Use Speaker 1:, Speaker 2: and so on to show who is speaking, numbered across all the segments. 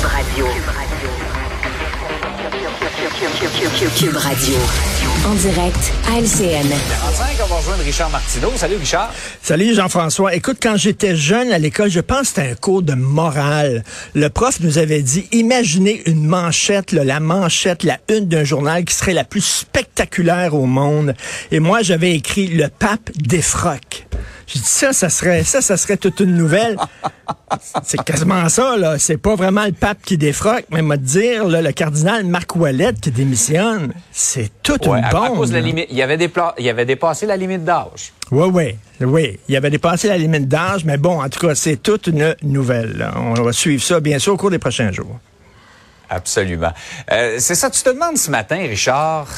Speaker 1: Cube Radio. Cube Radio. En direct à LCN.
Speaker 2: 45, on va rejoindre Richard Martineau. Salut Richard.
Speaker 3: Salut Jean-François. Écoute, quand j'étais jeune à l'école, je pense que c'était un cours de morale. Le prof nous avait dit, imaginez une manchette, là, la manchette, la une d'un journal qui serait la plus spectaculaire au monde. Et moi, j'avais écrit le pape défroque. J'ai dit ça, ça serait ça, ça serait toute une nouvelle. C'est quasiment ça, là. C'est pas vraiment le pape qui défroque, mais m'a dire, là, le cardinal Marc Ouellet qui démissionne, c'est toute
Speaker 2: Ouais,
Speaker 3: une bombe.
Speaker 2: à cause de la
Speaker 3: là.
Speaker 2: limite, il avait, dépla- il avait dépassé la limite d'âge.
Speaker 3: Oui, oui, oui. Il avait dépassé la limite d'âge, mais bon, en tout cas, c'est toute une nouvelle. là. On va suivre ça, bien sûr, au cours des prochains jours.
Speaker 2: Absolument. Euh, c'est ça, tu te demandes ce matin, Richard,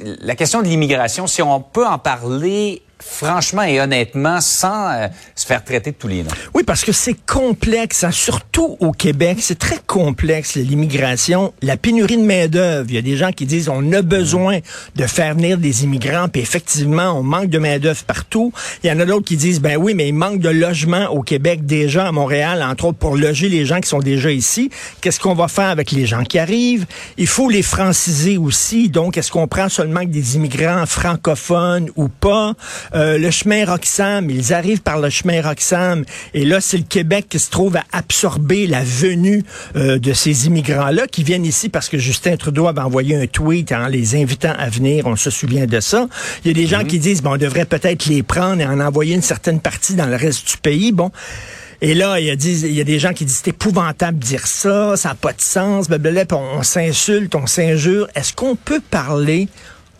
Speaker 2: la question de l'immigration, si on peut en parler franchement et honnêtement sans euh, se faire traiter de tous les noms.
Speaker 3: Oui, parce que c'est complexe, hein, surtout au Québec. C'est très complexe, l'immigration. La pénurie de main-d'œuvre. Il y a des gens qui disent on a besoin de faire venir des immigrants, puis effectivement, on manque de main-d'œuvre partout. Il y en a d'autres qui disent ben oui, mais il manque de logements au Québec déjà à Montréal, entre autres pour loger les gens qui sont déjà ici. Qu'est-ce qu'on va faire avec les gens qui arrivent? Il faut les franciser aussi. Donc, est-ce qu'on prend seulement des immigrants francophones ou pas? Euh, le chemin Roxham, ils arrivent par le chemin Roxham. Et là, c'est le Québec qui se trouve à absorber la venue euh, de ces immigrants-là qui viennent ici parce que Justin Trudeau avait envoyé un tweet en les invitant à venir. On se souvient de ça. Il y a des gens qui disent, bon, on devrait peut-être les prendre et en envoyer une certaine partie dans le reste du pays. Bon. Et là, il y, a dit- il y a des gens qui disent c'est épouvantable de dire ça, ça n'a pas de sens, blablabla, on s'insulte, on s'injure. Est-ce qu'on peut parler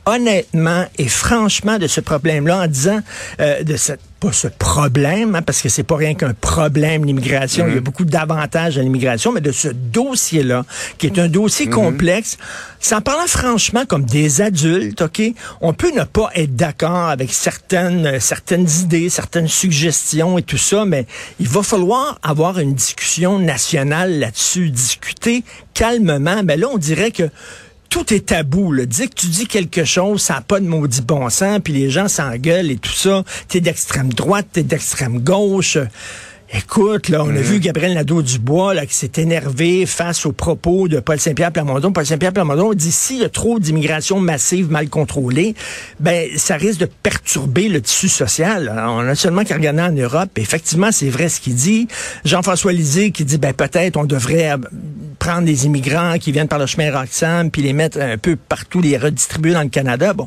Speaker 3: honnêtement et franchement de ce problème-là en disant euh, de cette pas ce problème, hein, parce que c'est pas rien qu'un problème l'immigration, il y a beaucoup d'avantages à l'immigration, mais de ce dossier-là, qui est un dossier complexe, sans parlant franchement comme des adultes, ok, on peut ne pas être d'accord avec certaines euh, certaines idées, certaines suggestions et tout ça, mais il va falloir avoir une discussion nationale là-dessus, discuter calmement. Mais là, on dirait que tout est tabou. Là. Dis que tu dis quelque chose, ça n'a pas de maudit bon sens, puis les gens s'engueulent et tout ça. T'es d'extrême droite, t'es d'extrême gauche. Écoute, là, on a vu Gabriel Nadeau-Dubois là, qui s'est énervé face aux propos de Paul Saint-Pierre Plamondon. Paul Saint-Pierre Plamondon dit s'il y a trop d'immigration massive mal contrôlée, ben ça risque de perturber le tissu social. Alors, on a seulement qu'à regarder en Europe. Effectivement, c'est vrai ce qu'il dit. Jean-François Lisée qui dit ben peut-être on devrait prendre des immigrants qui viennent par le chemin Roxham puis les mettre un peu partout, les redistribuer dans le Canada. Bon,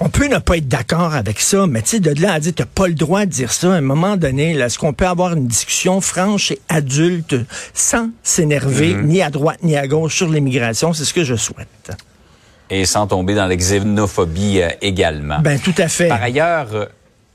Speaker 3: on peut ne pas être d'accord avec ça, mais tu sais, de là à dire, t'as pas le droit de dire ça. À un moment donné, est-ce qu'on peut avoir une discussion franche et adulte sans s'énerver ni à droite ni à gauche sur l'immigration? C'est ce que je souhaite.
Speaker 2: Et sans tomber dans la xénophobie euh, également.
Speaker 3: Ben, tout à fait.
Speaker 2: Par ailleurs,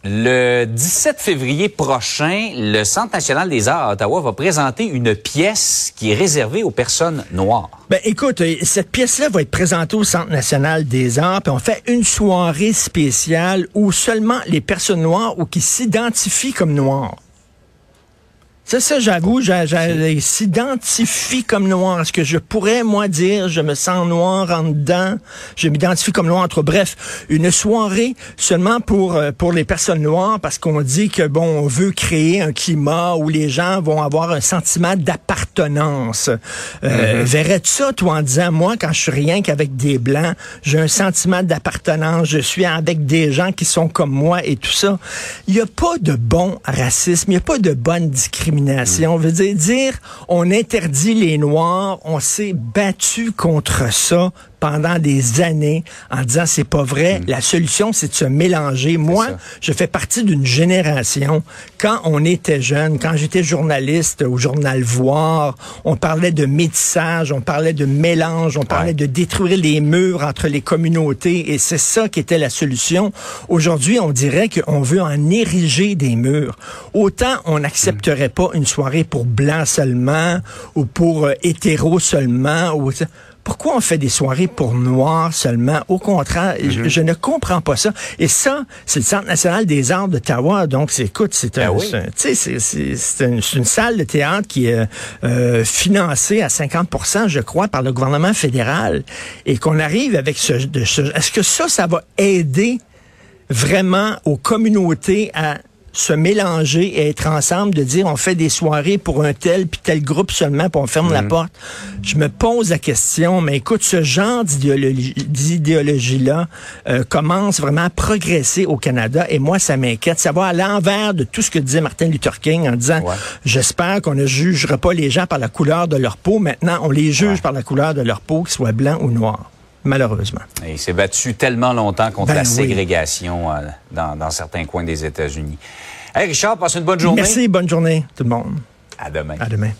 Speaker 2: le 17 février prochain, le Centre national des arts à Ottawa va présenter une pièce qui est réservée aux personnes noires.
Speaker 3: Ben écoute, euh, cette pièce-là va être présentée au Centre national des arts, puis on fait une soirée spéciale où seulement les personnes noires ou qui s'identifient comme noires. C'est ça, j'avoue, j'a- j'a- ils s'identifient comme noir. Est-ce que je pourrais, moi, dire, je me sens noir en dedans, je m'identifie comme noir, entre bref, une soirée seulement pour, euh, pour les personnes noires, parce qu'on dit que, bon, on veut créer un climat où les gens vont avoir un sentiment d'appartenance. Euh, Verrais-tu ça, toi, en disant, moi, quand je suis rien qu'avec des blancs, j'ai un sentiment d'appartenance, je suis avec des gens qui sont comme moi et tout ça. Il n'y a pas de bon racisme, il n'y a pas de bonne discrimination. On veut dire, dire, on interdit les Noirs, on s'est battu contre ça pendant des années en disant c'est pas vrai. La solution, c'est de se mélanger. Moi,
Speaker 2: ça.
Speaker 3: je fais partie d'une génération. Quand on était jeune, quand j'étais journaliste au journal Voir, on parlait de métissage, on parlait de mélange, on parlait
Speaker 2: Ouais.
Speaker 3: de détruire les murs entre les communautés et c'est ça qui était la solution. Aujourd'hui, on dirait qu'on veut en ériger des murs. Autant on n'accepterait pas une soirée pour blancs seulement ou pour euh, hétéros seulement ou pourquoi on fait des soirées pour noirs seulement? Au contraire, je, je ne comprends pas ça. Et ça, c'est le Centre national des arts d'Ottawa. Donc, écoute, c'est un,
Speaker 2: Ben oui.
Speaker 3: un- une, salle de théâtre qui est euh, financée à 50% je crois, par le gouvernement fédéral. Et qu'on arrive avec ce, ce- Est-ce que ça, ça va aider vraiment aux communautés à se mélanger et être ensemble, de dire on fait des soirées pour un tel puis tel groupe seulement, puis on ferme la porte. Je me pose la question, mais écoute, ce genre d'idéologie-là euh, commence vraiment à progresser au Canada et moi, ça m'inquiète. Ça va à l'envers de tout ce que disait Martin Luther King en disant, j'espère qu'on ne jugera pas les gens par la couleur de leur peau. Maintenant, on les juge par la couleur de leur peau, qu'ils soient blancs ou noirs malheureusement.
Speaker 2: Et il s'est battu tellement longtemps contre ben la ségrégation euh, dans, dans, certains coins des États-Unis. Hey Richard, passe une bonne journée.
Speaker 3: Merci, bonne journée tout le monde.
Speaker 2: À demain.
Speaker 3: À demain.